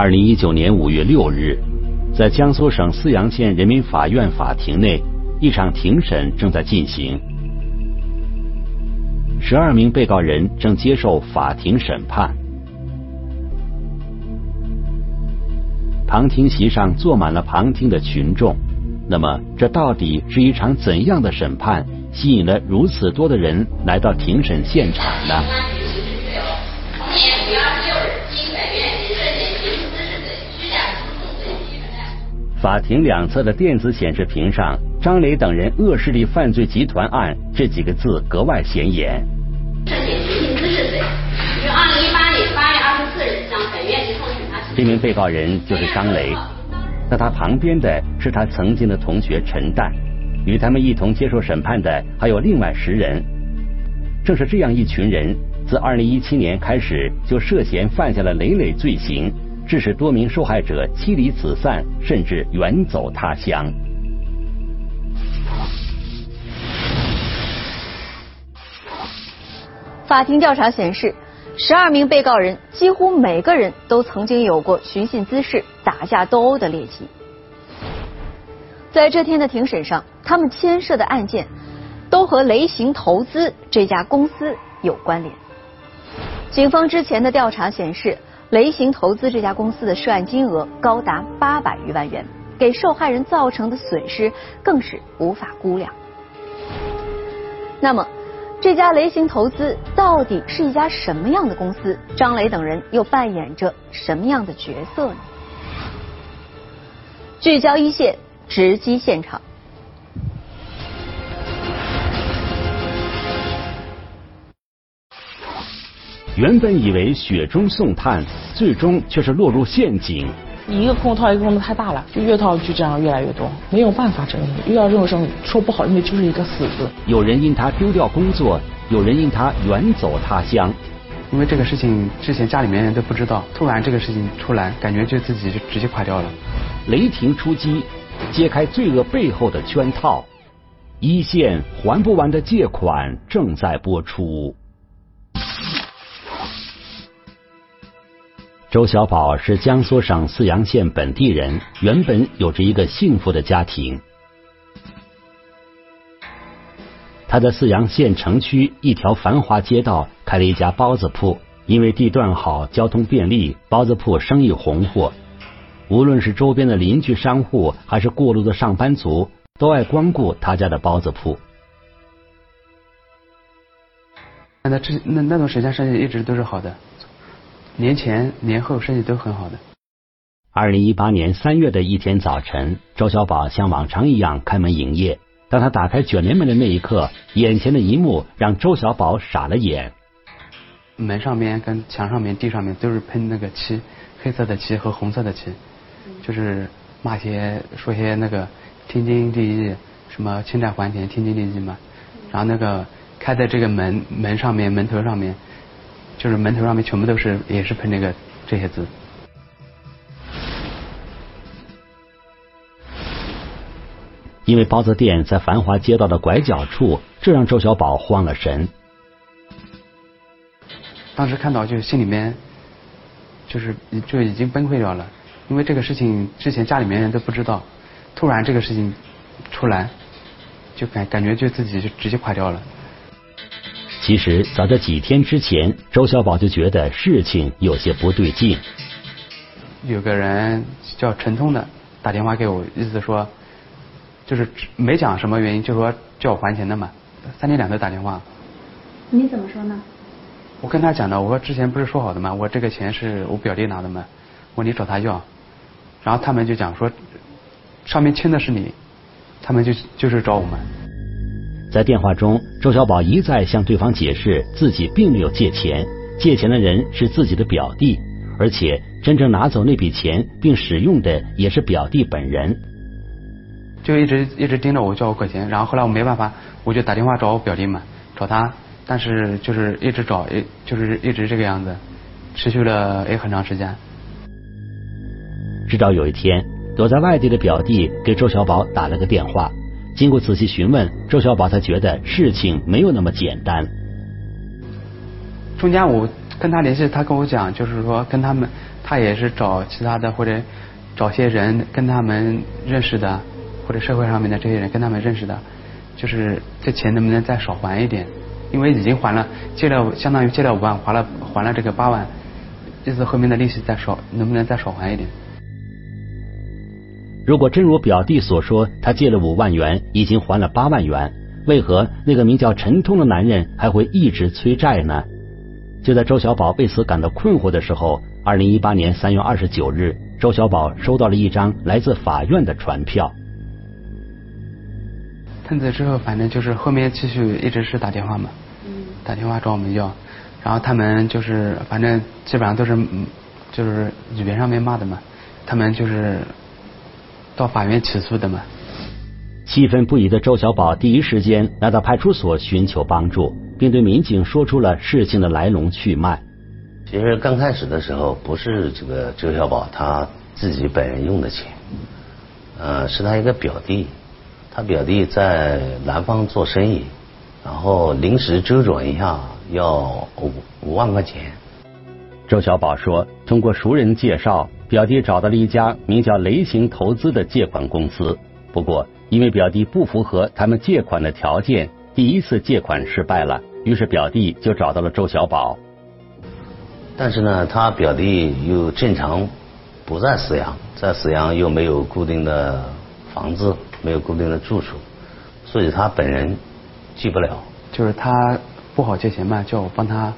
二零一九年五月六日，在江苏省泗阳县人民法院法庭内，一场庭审正在进行。十二名被告人正接受法庭审判。旁听席上坐满了旁听的群众。那么，这到底是一场怎样的审判，吸引了如此多的人来到庭审现场呢？法庭两侧的电子显示屏上，“张磊等人恶势力犯罪集团案”这几个字格外显眼。这名被告人就是张磊，在他旁边的是他曾经的同学陈旦，与他们一同接受审判的还有另外十人。正是这样一群人，自二零一七年开始就涉嫌犯下了累累罪行。致使多名受害者妻离子散，甚至远走他乡。法庭调查显示，十二名被告人几乎每个人都曾经有过寻衅滋事、打架斗殴的劣迹。在这天的庭审上，他们牵涉的案件都和雷行投资这家公司有关联。警方之前的调查显示。雷行投资这家公司的涉案金额高达八百余万元，给受害人造成的损失更是无法估量。那么，这家雷行投资到底是一家什么样的公司？张磊等人又扮演着什么样的角色呢？聚焦一线，直击现场。原本以为雪中送炭，最终却是落入陷阱。一个空套一个空的太大了，就越套就这样越来越多，没有办法整理。遇到这种事说不好认为就是一个死字。有人因他丢掉工作，有人因他远走他乡。因为这个事情之前家里面人都不知道，突然这个事情出来，感觉就自己就直接垮掉了。雷霆出击，揭开罪恶背后的圈套。一线还不完的借款正在播出。周小宝是江苏省泗阳县本地人，原本有着一个幸福的家庭。他在泗阳县城区一条繁华街道开了一家包子铺，因为地段好、交通便利，包子铺生意红火。无论是周边的邻居商户，还是过路的上班族，都爱光顾他家的包子铺。那这那那段时间生意一直都是好的。年前年后生意都很好的。二零一八年三月的一天早晨，周小宝像往常一样开门营业。当他打开卷帘门的那一刻，眼前的一幕让周小宝傻了眼。门上面、跟墙上面、地上面都是喷那个漆，黑色的漆和红色的漆，就是骂些说些那个天经地义，什么欠债还钱，天经地义嘛。然后那个开在这个门门上面、门头上面。就是门头上面全部都是，也是喷这个这些字。因为包子店在繁华街道的拐角处，这让周小宝慌了神。当时看到就心里面，就是就已经崩溃掉了，因为这个事情之前家里面人都不知道，突然这个事情出来，就感感觉就自己就直接垮掉了。其实早在几天之前，周小宝就觉得事情有些不对劲。有个人叫陈通的打电话给我，意思说，就是没讲什么原因，就说叫我还钱的嘛。三天两头打电话。你怎么说呢？我跟他讲的，我说之前不是说好的吗？我这个钱是我表弟拿的嘛，我你找他要。然后他们就讲说，上面签的是你，他们就就是找我们。在电话中，周小宝一再向对方解释自己并没有借钱，借钱的人是自己的表弟，而且真正拿走那笔钱并使用的也是表弟本人。就一直一直盯着我叫我给钱，然后后来我没办法，我就打电话找我表弟嘛，找他，但是就是一直找，一就是一直这个样子，持续了也很长时间。直到有一天，躲在外地的表弟给周小宝打了个电话。经过仔细询问，周小宝才觉得事情没有那么简单。中间我跟他联系，他跟我讲，就是说跟他们，他也是找其他的或者找些人跟他们认识的，或者社会上面的这些人跟他们认识的，就是这钱能不能再少还一点？因为已经还了借了相当于借了五万，还了还了这个八万，意思后面的利息再少，能不能再少还一点？如果真如表弟所说，他借了五万元，已经还了八万元，为何那个名叫陈通的男人还会一直催债呢？就在周小宝为此感到困惑的时候，二零一八年三月二十九日，周小宝收到了一张来自法院的传票。喷子之后，反正就是后面继续一直是打电话嘛，打电话找我们要，然后他们就是反正基本上都是就是语言上面骂的嘛，他们就是到法院起诉的嘛。气愤不已的周小宝第一时间来到派出所寻求帮助，并对民警说出了事情的来龙去脉。其实刚开始的时候，不是这个周小宝他自己本人用的钱，呃，是他一个表弟。他表弟在南方做生意，然后临时周转一下要五五万块钱。周小宝说，通过熟人介绍，表弟找到了一家名叫雷行投资的借款公司。不过，因为表弟不符合他们借款的条件，第一次借款失败了。于是表弟就找到了周小宝。但是呢，他表弟又正常不在沈阳，在沈阳又没有固定的房子。没有固定的住处，所以他本人借不了。就是他不好借钱嘛，叫我帮他，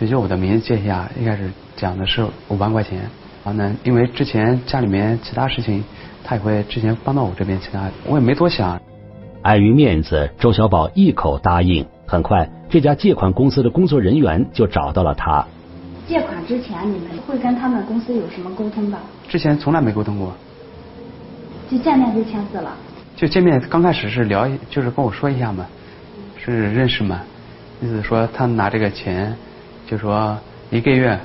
就叫我的名字借一下。一开始讲的是五万块钱，然后呢，因为之前家里面其他事情，他也会之前帮到我这边其他，我也没多想。碍于面子，周小宝一口答应。很快，这家借款公司的工作人员就找到了他。借款之前，你们会跟他们公司有什么沟通吧？之前从来没沟通过。就见面就签字了。就见面刚开始是聊，就是跟我说一下嘛，是认识嘛，意思说他拿这个钱，就说一个月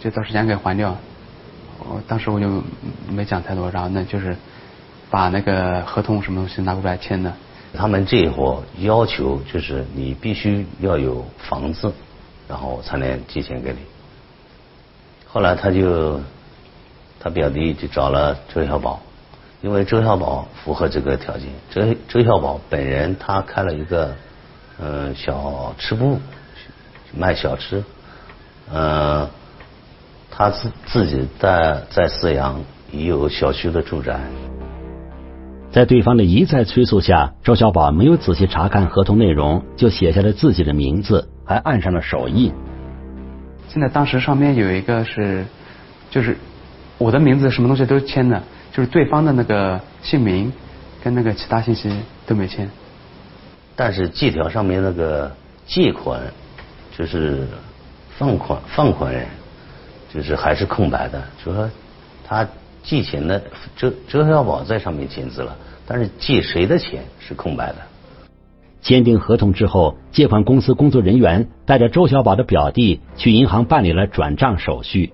就到时间给还掉。我当时我就没讲太多，然后呢就是把那个合同什么东西拿过来签的。他们这一伙要求就是你必须要有房子，然后才能借钱给你。后来他就他表弟就找了周小宝。因为周小宝符合这个条件，周周小宝本人他开了一个嗯小吃部，卖小吃，嗯，他自自己在在四阳已有小区的住宅。在对方的一再催促下，周小宝没有仔细查看合同内容，就写下了自己的名字，还按上了手印。现在当时上面有一个是，就是我的名字，什么东西都签的。就是对方的那个姓名跟那个其他信息都没签，但是借条上面那个借款就是放款放款人就是还是空白的，就说他借钱的周周小宝在上面签字了，但是借谁的钱是空白的。签订合同之后，借款公司工作人员带着周小宝的表弟去银行办理了转账手续。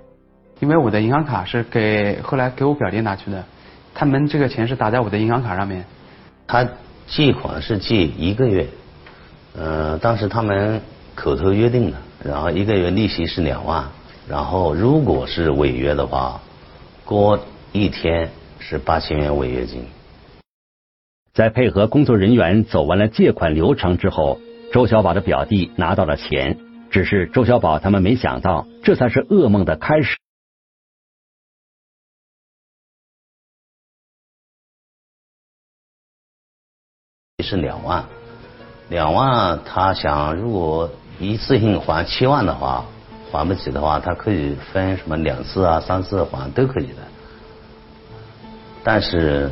因为我的银行卡是给后来给我表弟拿去的，他们这个钱是打在我的银行卡上面。他借款是借一个月，呃，当时他们口头约定的，然后一个月利息是两万，然后如果是违约的话，过一天是八千元违约金。在配合工作人员走完了借款流程之后，周小宝的表弟拿到了钱，只是周小宝他们没想到，这才是噩梦的开始。是两万，两万，他想如果一次性还七万的话，还不起的话，他可以分什么两次啊、三次还都可以的。但是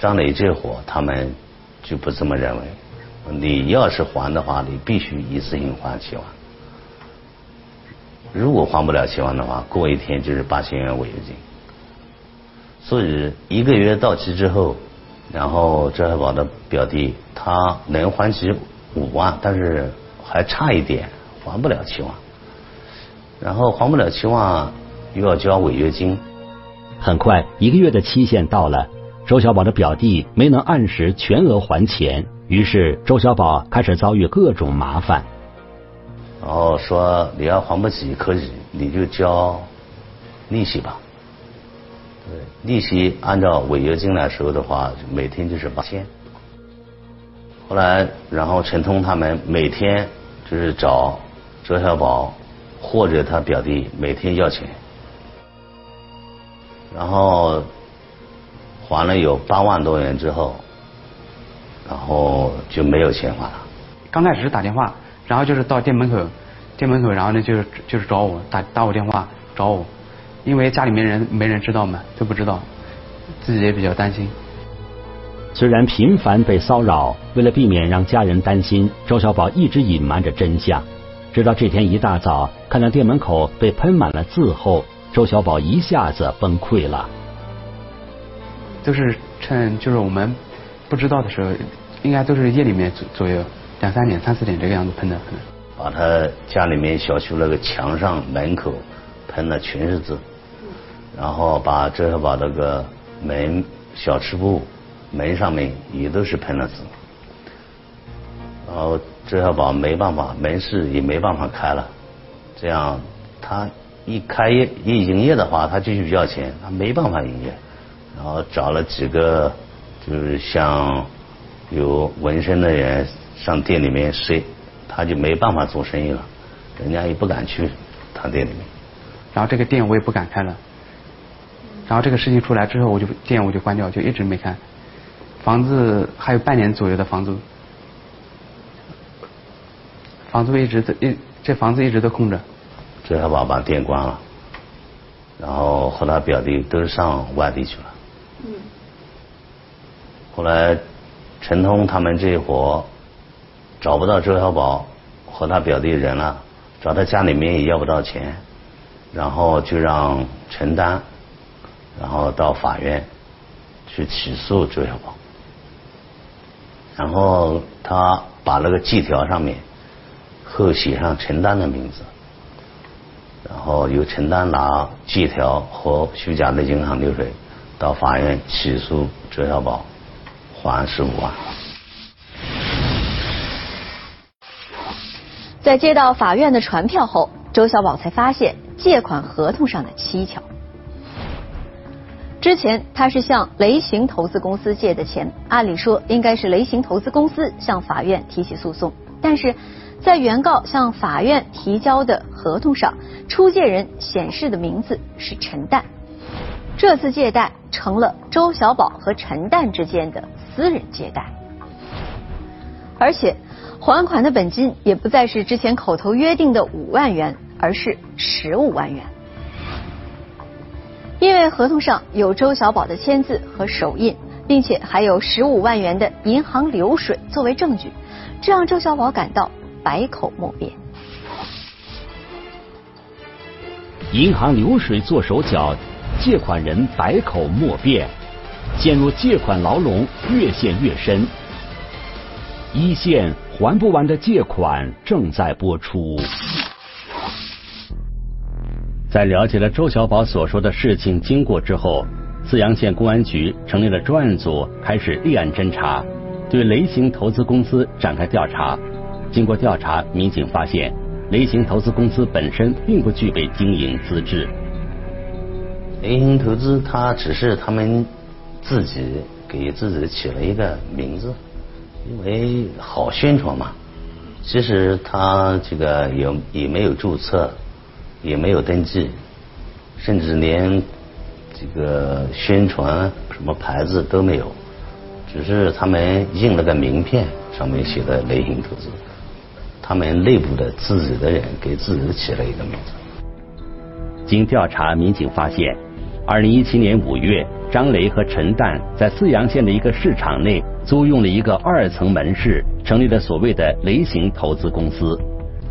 张磊这伙他们就不这么认为，你要是还的话，你必须一次性还七万。如果还不了七万的话，过一天就是八千元违约金。所以一个月到期之后。然后周海宝的表弟他能还起五万，但是还差一点还不了七万，然后还不了七万又要交违约金。很快一个月的期限到了，周小宝的表弟没能按时全额还钱，于是周小宝开始遭遇各种麻烦。然后说你要还不起可以，你就交利息吧。对，利息按照违约金来收的话，每天就是八千。后来，然后陈通他们每天就是找周小宝或者他表弟每天要钱，然后还了有八万多元之后，然后就没有钱还了。刚开始是打电话，然后就是到店门口，店门口，然后呢就是就是找我打打我电话找我，因为家里面人没人知道嘛，都不知道，自己也比较担心。虽然频繁被骚扰，为了避免让家人担心，周小宝一直隐瞒着真相。直到这天一大早，看到店门口被喷满了字后，周小宝一下子崩溃了。都是趁就是我们不知道的时候，应该都是夜里面左左右两三点、三四点这个样子喷的。把他家里面小区那个墙上、门口喷的全是字，然后把周小宝那个门、小吃部门上面也都是喷了字，然后周小宝没办法，门市也没办法开了，这样他一开业一营业的话，他继续要钱，他没办法营业，然后找了几个就是像有纹身的人上店里面睡，他就没办法做生意了，人家也不敢去他店里面。然后这个店我也不敢开了，然后这个事情出来之后，我就店我就关掉，就一直没开。房子还有半年左右的房租，房子一直都一这房子一直都空着。周小宝把店关了，然后和他表弟都上外地去了。嗯。后来陈通他们这一伙找不到周小宝和他表弟人了，找他家里面也要不到钱，然后就让陈丹，然后到法院去起诉周小宝。然后他把那个借条上面后写上陈丹的名字，然后由陈丹拿借条和虚假的银行流水到法院起诉周小宝还十五万。在接到法院的传票后，周小宝才发现借款合同上的蹊跷。之前他是向雷行投资公司借的钱，按理说应该是雷行投资公司向法院提起诉讼，但是在原告向法院提交的合同上，出借人显示的名字是陈旦，这次借贷成了周小宝和陈旦之间的私人借贷，而且还款的本金也不再是之前口头约定的五万元，而是十五万元。因为合同上有周小宝的签字和手印，并且还有十五万元的银行流水作为证据，这让周小宝感到百口莫辩。银行流水做手脚，借款人百口莫辩，陷入借款牢笼越陷越深。一线还不完的借款正在播出。在了解了周小宝所说的事情经过之后，泗阳县公安局成立了专案组，开始立案侦查，对雷行投资公司展开调查。经过调查，民警发现雷行投资公司本身并不具备经营资质。雷行投资，它只是他们自己给自己起了一个名字，因为好宣传嘛。其实他这个也也没有注册。也没有登记，甚至连这个宣传什么牌子都没有，只是他们印了个名片，上面写的“雷行投资”，他们内部的自己的人给自己起了一个名字。经调查，民警发现，二零一七年五月，张雷和陈旦在泗阳县的一个市场内租用了一个二层门市，成立了所谓的“雷行投资公司”。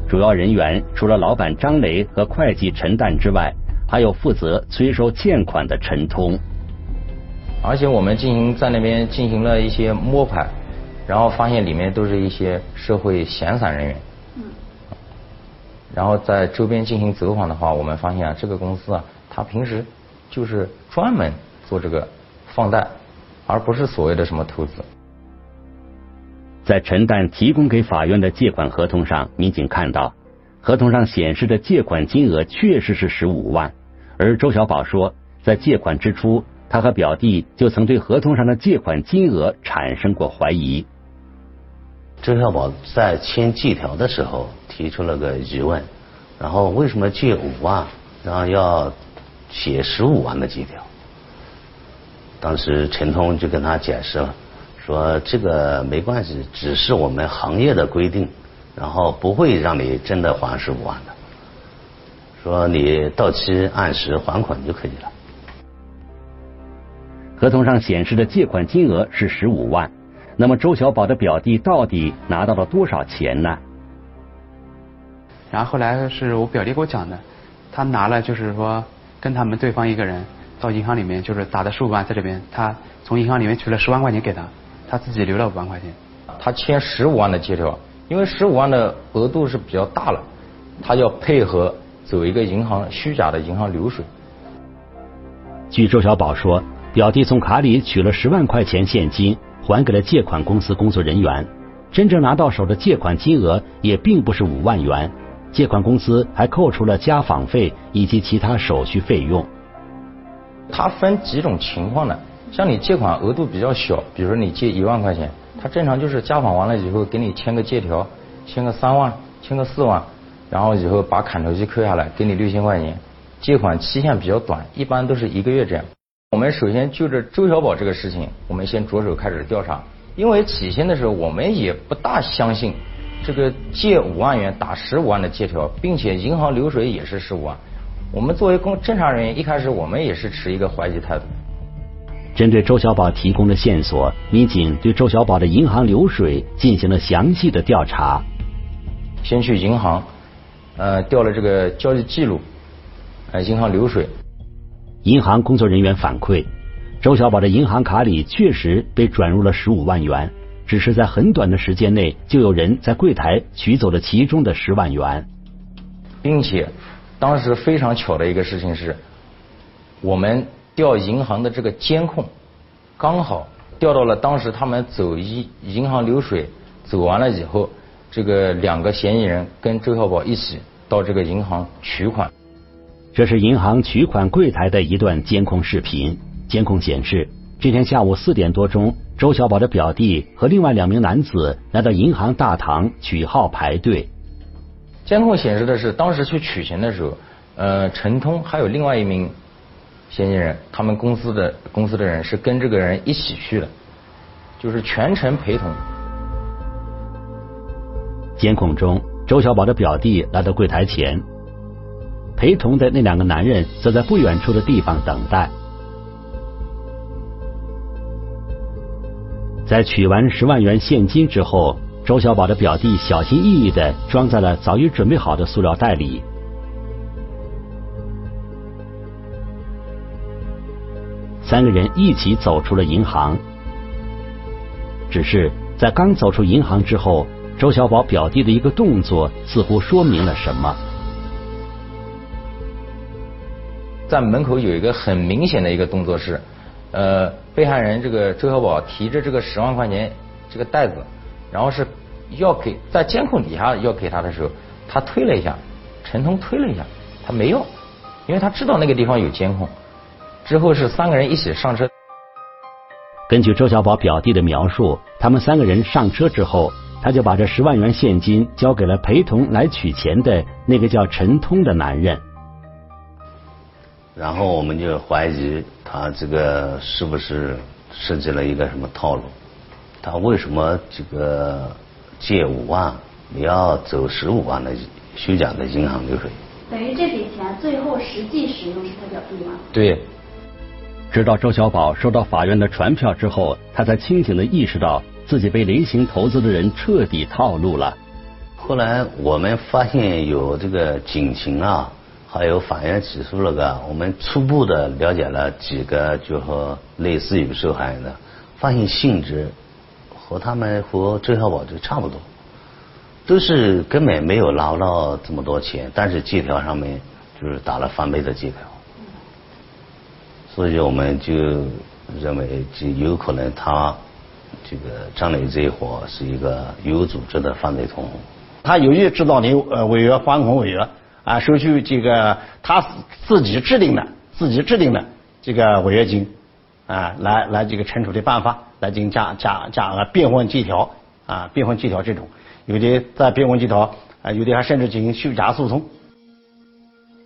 主要人员除了老板张雷和会计陈旦之外，还有负责催收欠款的陈通。而且我们进行在那边进行了一些摸排，然后发现里面都是一些社会闲散人员。嗯。然后在周边进行走访的话，我们发现啊，这个公司啊，他平时就是专门做这个放贷，而不是所谓的什么投资。在陈旦提供给法院的借款合同上，民警看到，合同上显示的借款金额确实是十五万，而周小宝说，在借款之初，他和表弟就曾对合同上的借款金额产生过怀疑。周小宝在签借条的时候提出了个疑问，然后为什么借五万，然后要写十五万的借条？当时陈通就跟他解释了，说这个没关系，只是我们行业的规定，然后不会让你真的还十五万的，说你到期按时还款就可以了。合同上显示的借款金额是十五万，那么周小宝的表弟到底拿到了多少钱呢？然后后来是我表弟给我讲的，他拿了就是说跟他们对方一个人到银行里面就是打的十五万在这边，他从银行里面取了十万块钱给他，他自己留了五万块钱。他签十五万的借条，因为十五万的额度是比较大了，他要配合走一个银行虚假的银行流水。据周小宝说，表弟从卡里取了十万块钱现金，还给了借款公司工作人员，真正拿到手的借款金额也并不是五万元，借款公司还扣除了家访费以及其他手续费用。它分几种情况呢？像你借款额度比较小，比如说你借一万块钱，他正常就是家访完了以后给你签个借条，签个三万，签个四万，然后以后把砍头息扣下来，给你六千块钱。借款期限比较短，一般都是一个月这样。我们首先就着周小宝这个事情，我们先着手开始调查，因为起先的时候我们也不大相信这个借五万元打十五万的借条，并且银行流水也是十五万。我们作为公侦查人员，一开始我们也是持一个怀疑态度。针对周小宝提供的线索，民警对周小宝的银行流水进行了详细的调查。先去银行，呃，调了这个交易记录。呃，银行流水，银行工作人员反馈，周小宝的银行卡里确实被转入了十五万元，只是在很短的时间内，就有人在柜台取走了其中的十万元，并且当时非常巧的一个事情是，我们调银行的这个监控，刚好调到了当时他们走银银行流水走完了以后，这个两个嫌疑人跟周小宝一起到这个银行取款。这是银行取款柜台的一段监控视频。监控显示，这天下午四点多钟，周小宝的表弟和另外两名男子来到银行大堂取号排队。监控显示的是，当时去取钱的时候，呃，陈通还有另外一名嫌疑人，他们公司的公司的人是跟这个人一起去的，就是全程陪同。监控中，周小宝的表弟来到柜台前。陪同的那两个男人则在不远处的地方等待。在取完十万元现金之后，周小宝的表弟小心翼翼的装在了早已准备好的塑料袋里。三个人一起走出了银行。只是在刚走出银行之后，周小宝表弟的一个动作似乎说明了什么。在门口有一个很明显的一个动作是，呃，被害人这个周小宝提着这个十万块钱这个袋子，然后是要给在监控底下要给他的时候，他推了一下，陈通推了一下，他没要，因为他知道那个地方有监控。之后是三个人一起上车。根据周小宝表弟的描述，他们三个人上车之后，他就把这十万元现金交给了陪同来取钱的那个叫陈通的男人。然后我们就怀疑他这个是不是设计了一个什么套路？他为什么这个借五万你要走十五万的虚假的银行流水？等于这笔钱最后实际使用是他表弟吗？对。直到周小宝收到法院的传票之后，他才清醒的意识到自己被雷行投资的人彻底套路了。后来我们发现有这个警情啊。还有法院起诉了个，我们初步的了解了几个，就和类似于受害人的，发现性质和他们和周小宝就差不多，都是根本没有拿到这么多钱，但是借条上面就是打了翻倍的借条，所以我们就认为就有可能他这个张磊这一伙是一个有组织的犯罪同伙，他有意制造你呃违约还款违约。啊，收取这个他自己制定的、自己制定的这个违约金啊，来来这个惩处的办法，来进行加加加额变换借条啊，变换借条这种，有的在变换借条啊，有的还甚至进行虚假诉讼。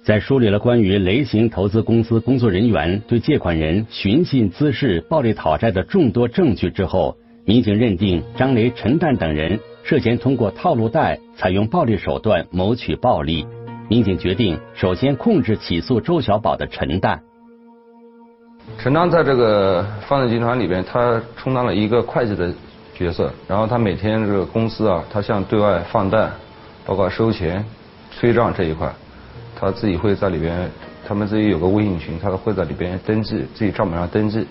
在梳理了关于雷行投资公司工作人员对借款人寻衅滋事、暴力讨债的众多证据之后，民警认定张雷、陈旦等人涉嫌通过套路贷、采用暴力手段谋取暴利。民警决定首先控制起诉周小宝的陈旦。陈旦在这个犯罪集团里边，他充当了一个会计的角色，然后他每天这个公司啊，他向对外放贷，包括收钱、催账这一块。他自己会在里边，他们自己有个微信群，他会在里边登记自己账本上登记，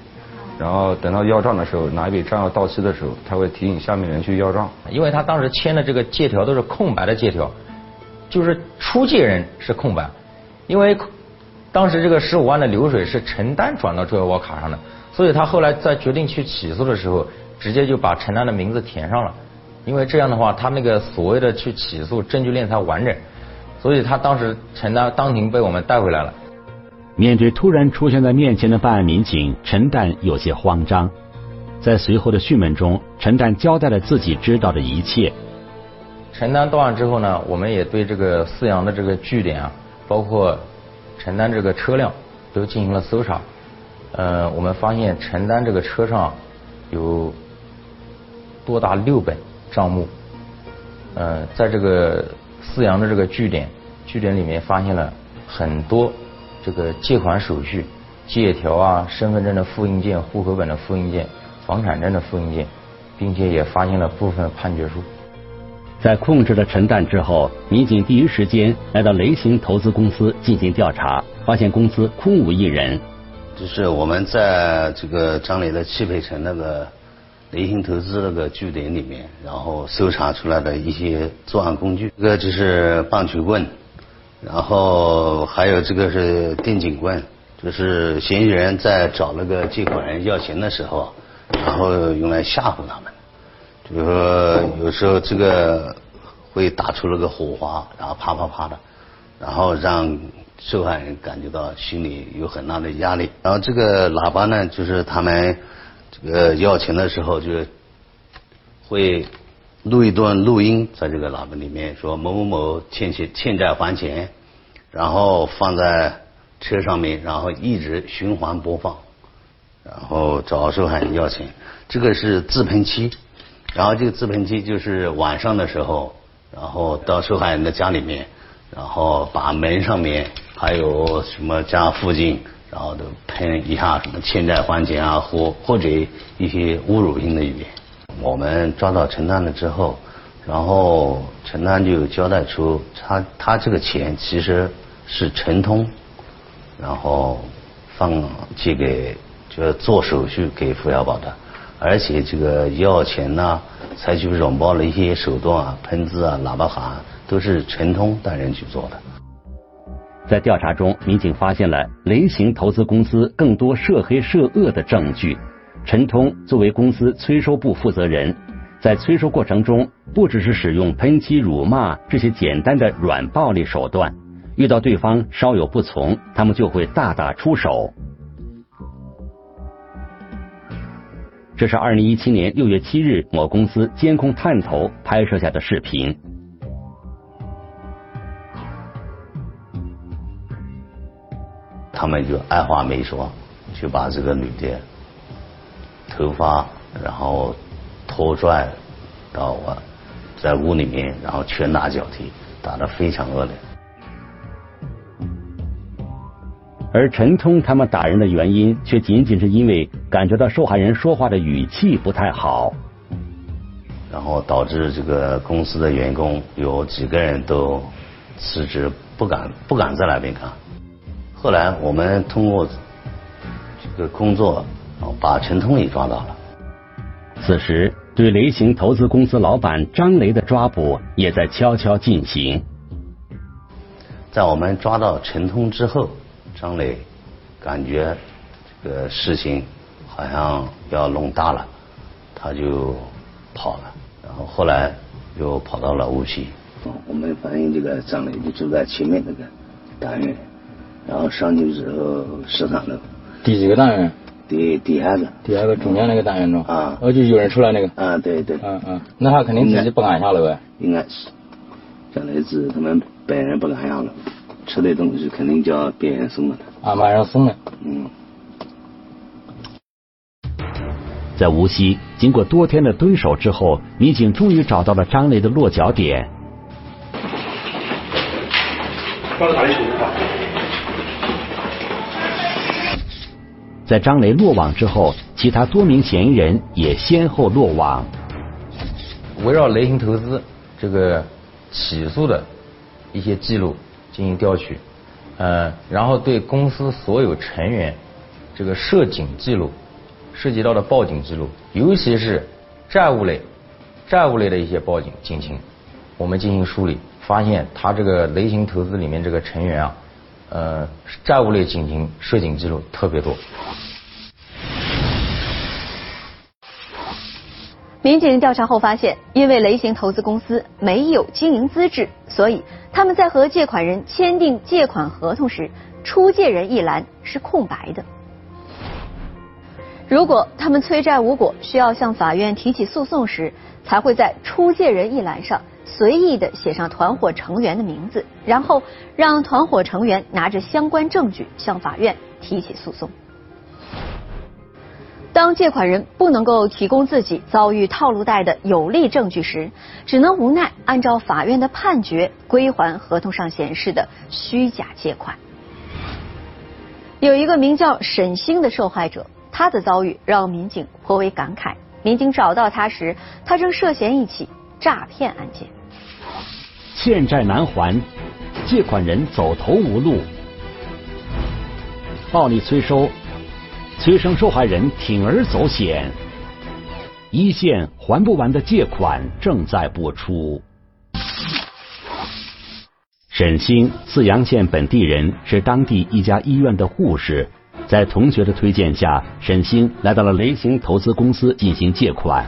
然后等到要账的时候，哪一笔账要到期的时候，他会提醒下面人去要账。因为他当时签的这个借条都是空白的借条，就是出借人是空白，因为当时这个十五万的流水是陈丹转到周小宝卡上的，所以他后来在决定去起诉的时候，直接就把陈丹的名字填上了，因为这样的话，他那个所谓的去起诉证据链才完整。所以他当时陈丹当庭被我们带回来了。面对突然出现在面前的办案民警，陈丹有些慌张。在随后的讯问中，陈丹交代了自己知道的一切。陈丹到案之后呢，我们也对这个四阳的这个据点啊，包括陈丹这个车辆都进行了搜查。呃，我们发现陈丹这个车上有多达六本账目。呃，在这个。四阳的这个据点，据点里面发现了很多这个借款手续、借条啊、身份证的复印件、户口本的复印件、房产证的复印件，并且也发现了部分判决书。在控制了陈旦之后，民警第一时间来到雷行投资公司进行调查，发现公司空无一人。就是我们在这个张磊的汽配城那个。雷星投资那个据点里面，然后搜查出来的一些作案工具，这个就是棒球棍，然后还有这个是电警棍，就是嫌疑人在找那个借款人要钱的时候，然后用来吓唬他们，就是说有时候这个会打出那个火花，然后啪啪啪的，然后让受害人感觉到心里有很大的压力。然后这个喇叭呢，就是他们。这个要钱的时候，就是会录一段录音，在这个喇叭里面说某某某欠钱欠债还钱，然后放在车上面，然后一直循环播放，然后找受害人要钱。这个是自喷漆，然后这个自喷漆就是晚上的时候，然后到受害人的家里面，然后把门上面还有什么家附近。然后都喷一下什么欠债还钱啊，或或者一些侮辱性的语言。我们抓到陈丹了之后，然后陈丹就交代出他他这个钱其实是陈通，然后放借给就是做手续给付小宝的，而且这个要钱呐，采取软包的一些手段啊，喷字啊，喇叭喊都是陈通带人去做的。在调查中，民警发现了雷行投资公司更多涉黑涉恶的证据。陈通作为公司催收部负责人，在催收过程中，不只是使用喷漆、辱骂这些简单的软暴力手段，遇到对方稍有不从，他们就会大打出手。这是二零一七年六月七日某公司监控探头拍摄下的视频。他们就二话没说，就把这个女的头发，然后拖拽到我，在屋里面，然后拳打脚踢，打得非常恶劣。而陈通他们打人的原因，却仅仅是因为感觉到受害人说话的语气不太好，然后导致这个公司的员工有几个人都辞职，不敢不敢在那边干。后来我们通过这个工作，把陈通也抓到了。此时，对雷行投资公司老板张雷的抓捕也在悄悄进行。在我们抓到陈通之后，张磊感觉这个事情好像要弄大了，他就跑了。然后后来又跑到了无锡，我们发现这个张磊就住在前面那个单元，然后上去之后十三楼，第几个单元？第第二个，第二个中间那个单元中。啊。哦，就有人出来那个。啊，对对。嗯嗯，那他肯定自己不敢下楼呗。应该是，张磊是他们本人不敢下楼，吃的东西肯定叫别人送的。安排人送的。嗯。在无锡，经过多天的蹲守之后，民警终于找到了张雷的落脚点。在张雷落网之后，其他多名嫌疑人也先后落网。围绕雷星投资这个起诉的一些记录进行调取，呃，然后对公司所有成员这个涉警记录。涉及到的报警记录，尤其是债务类、债务类的一些报警警情，我们进行梳理，发现他这个雷星投资里面这个成员啊，呃，债务类警情涉警记录特别多。民警调查后发现，因为雷行投资公司没有经营资质，所以他们在和借款人签订借款合同时，出借人一栏是空白的。如果他们催债无果，需要向法院提起诉讼时，才会在出借人一栏上随意的写上团伙成员的名字，然后让团伙成员拿着相关证据向法院提起诉讼。当借款人不能够提供自己遭遇套路贷的有力证据时，只能无奈按照法院的判决归还合同上显示的虚假借款。有一个名叫沈星的受害者。他的遭遇让民警颇为感慨。民警找到他时，他正涉嫌一起诈骗案件。欠债难还，借款人走投无路，暴力催收，催生受害人铤而走险，一线还不完的借款正在播出。沈星，泗阳县本地人，是当地一家医院的护士。在同学的推荐下，沈星来到了雷星投资公司进行借款。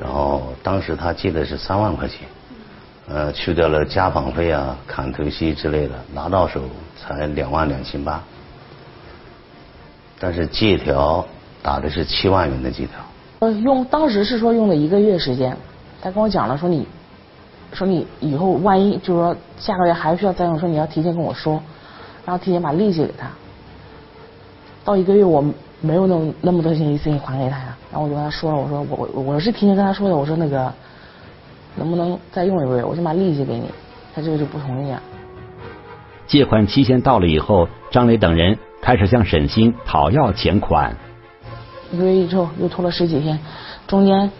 然后当时他借的是三万块钱，呃，去掉了家访费啊、砍头息之类的，拿到手才两万两千八。但是借条打的是七万元的借条。呃，用当时是说用了一个月时间，他跟我讲了说你，说你以后万一就是说下个月还需要再用，说你要提前跟我说，然后提前把利息给他。到一个月我没有那么那么多钱一次性还给他呀，然后我就跟他说了，我说我我我是提前跟他说的，我说那个能不能再用一个月，我先把利息给你，他这个就不同意啊。借款期限到了以后，张磊等人开始向沈星讨要钱款。一个月之后又拖了十几天，中间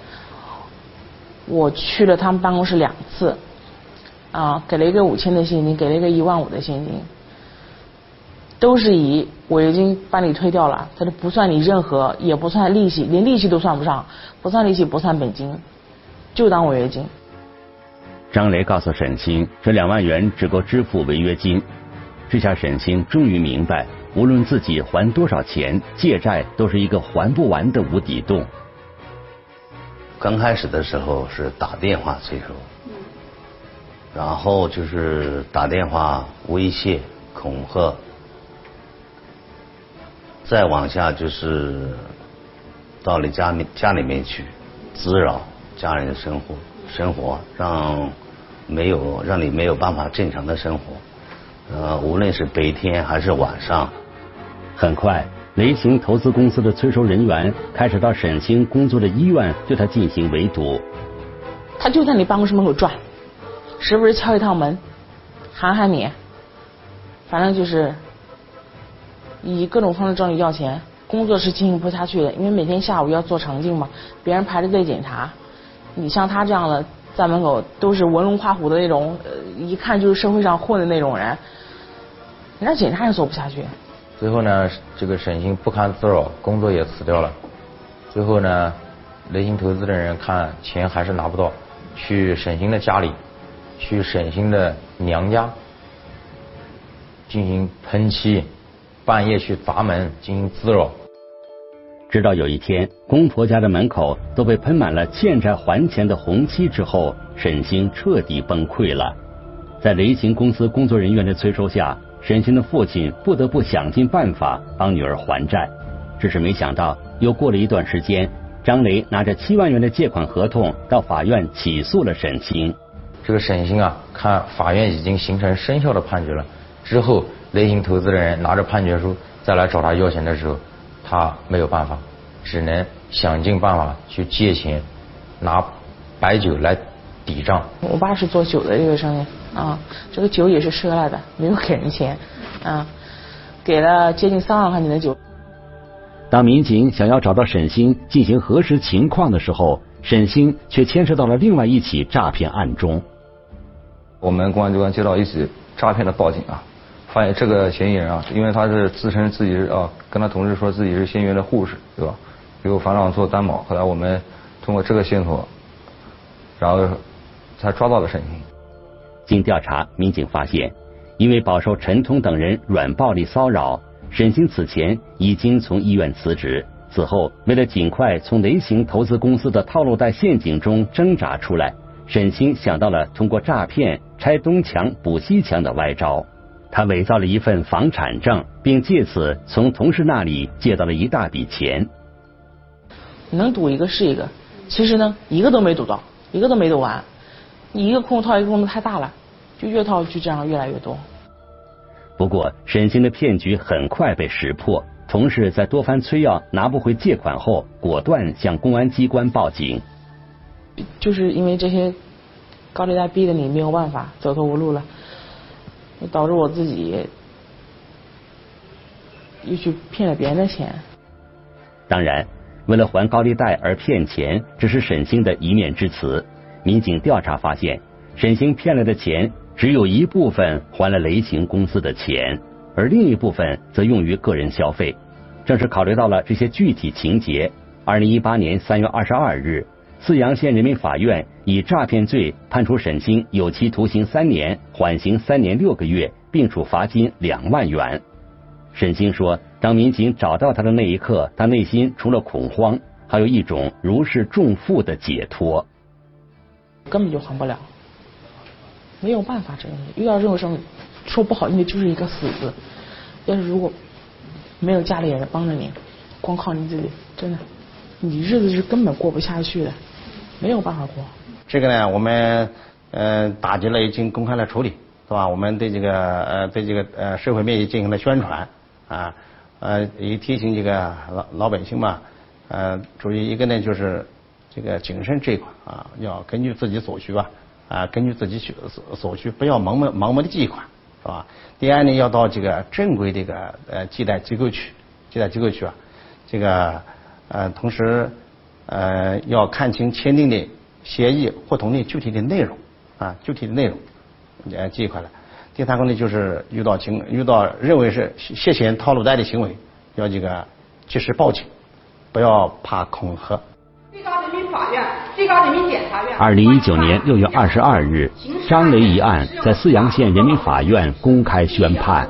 我去了他们办公室两次，啊，给了一个五千的现金，给了一个一万五的现金。都是以违约金把你退掉了，他就不算你任何，也不算利息，连利息都算不上，不算利息，不算本金，就当违约金。张雷告诉沈星，这两万元只够支付违约金。这下沈星终于明白，无论自己还多少钱，借债都是一个还不完的无底洞。刚开始的时候是打电话催收，然后就是打电话威胁、恐吓。再往下就是到你家里家里面去滋扰家人的生活，生活让没有让你没有办法正常的生活，呃，无论是白天还是晚上。很快，雷行投资公司的催收人员开始到沈星工作的医院对他进行围堵。他就在你办公室门口转，时不时敲一趟门，喊喊你，反正就是。以各种方式找你要钱，工作是进行不下去的，因为每天下午要做肠镜嘛，别人排着队检查，你像他这样的在门口都是文龙画虎的那种，呃，一看就是社会上混的那种人，人家检查也做不下去。最后呢，这个沈星不堪滋扰，工作也辞掉了。最后呢，雷星投资的人看钱还是拿不到，去沈星的家里，去沈星的娘家进行喷漆。半夜去砸门进行滋扰。直到有一天，公婆家的门口都被喷满了欠债还钱的红漆之后，沈星彻底崩溃了。在雷行公司工作人员的催收下，沈星的父亲不得不想尽办法帮女儿还债。只是没想到，又过了一段时间，张雷拿着七万元的借款合同到法院起诉了沈星。这个沈星啊，看法院已经形成生效的判决了，之后雷行投资人拿着判决书再来找他要钱的时候，他没有办法，只能想尽办法去借钱，拿白酒来抵账。我爸是做酒的这个生意啊，这个酒也是赊来的，没有给人钱啊，给了接近三万块钱的酒。当民警想要找到沈星进行核实情况的时候，沈星却牵涉到了另外一起诈骗案中。我们公安机关接到一起诈骗的报警啊，发现这个嫌疑人啊，因为他是自称自己是啊，跟他同事说自己是仙园的护士，对吧？给房长做担保。后来我们通过这个线索，然后才抓到了沈星。经调查，民警发现，因为饱受陈通等人软暴力骚扰。沈星此前已经从医院辞职，此后为了尽快从雷行投资公司的套路贷陷阱中挣扎出来，沈星想到了通过诈骗拆东墙补西墙的歪招。他伪造了一份房产证，并借此从同事那里借到了一大笔钱。能赌一个是一个，其实呢，一个都没赌到，一个都没赌完。你一个空套一个空的太大了，就越套就这样越来越多。不过，沈星的骗局很快被识破。同事在多番催要拿不回借款后，果断向公安机关报警。就是因为这些高利贷逼得你没有办法，走投无路了，导致我自己又去骗了别人的钱。当然，为了还高利贷而骗钱，只是沈星的一面之词。民警调查发现，沈星骗来的钱。只有一部分还了雷行公司的钱，而另一部分则用于个人消费。正是考虑到了这些具体情节，二零一八年三月二十二日，泗阳县人民法院以诈骗罪判处沈星有期徒刑三年，缓刑三年六个月，并处罚金两万元。沈星说：“当民警找到他的那一刻，他内心除了恐慌，还有一种如释重负的解脱。根本就还不了。”没有办法，这东西遇到这种事，说不好，因为就是一个死字。要是如果没有家里人帮着你，光靠你自己，真的，你日子是根本过不下去的，没有办法过。这个呢，我们呃打击了，已经公开了处理，是吧？我们对这个呃对这个呃社会面也进行了宣传啊，呃也提醒这个老老百姓嘛，呃注意一个呢就是这个谨慎这一块啊，要根据自己所需吧。啊，根据自己需所所需，不要盲目盲目的借款，是吧？第二呢，要到这个正规这个呃借贷机构去，借贷机构去啊，这个呃同时呃要看清签订的协议合同的具体的内容啊，具体的内容呃借款了。第三个呢，就是遇到情遇到认为是涉嫌套路贷的行为，要这个及时报警，不要怕恐吓。二零一九年六月二十二日，张雷一案在泗阳县人民法院公开宣判。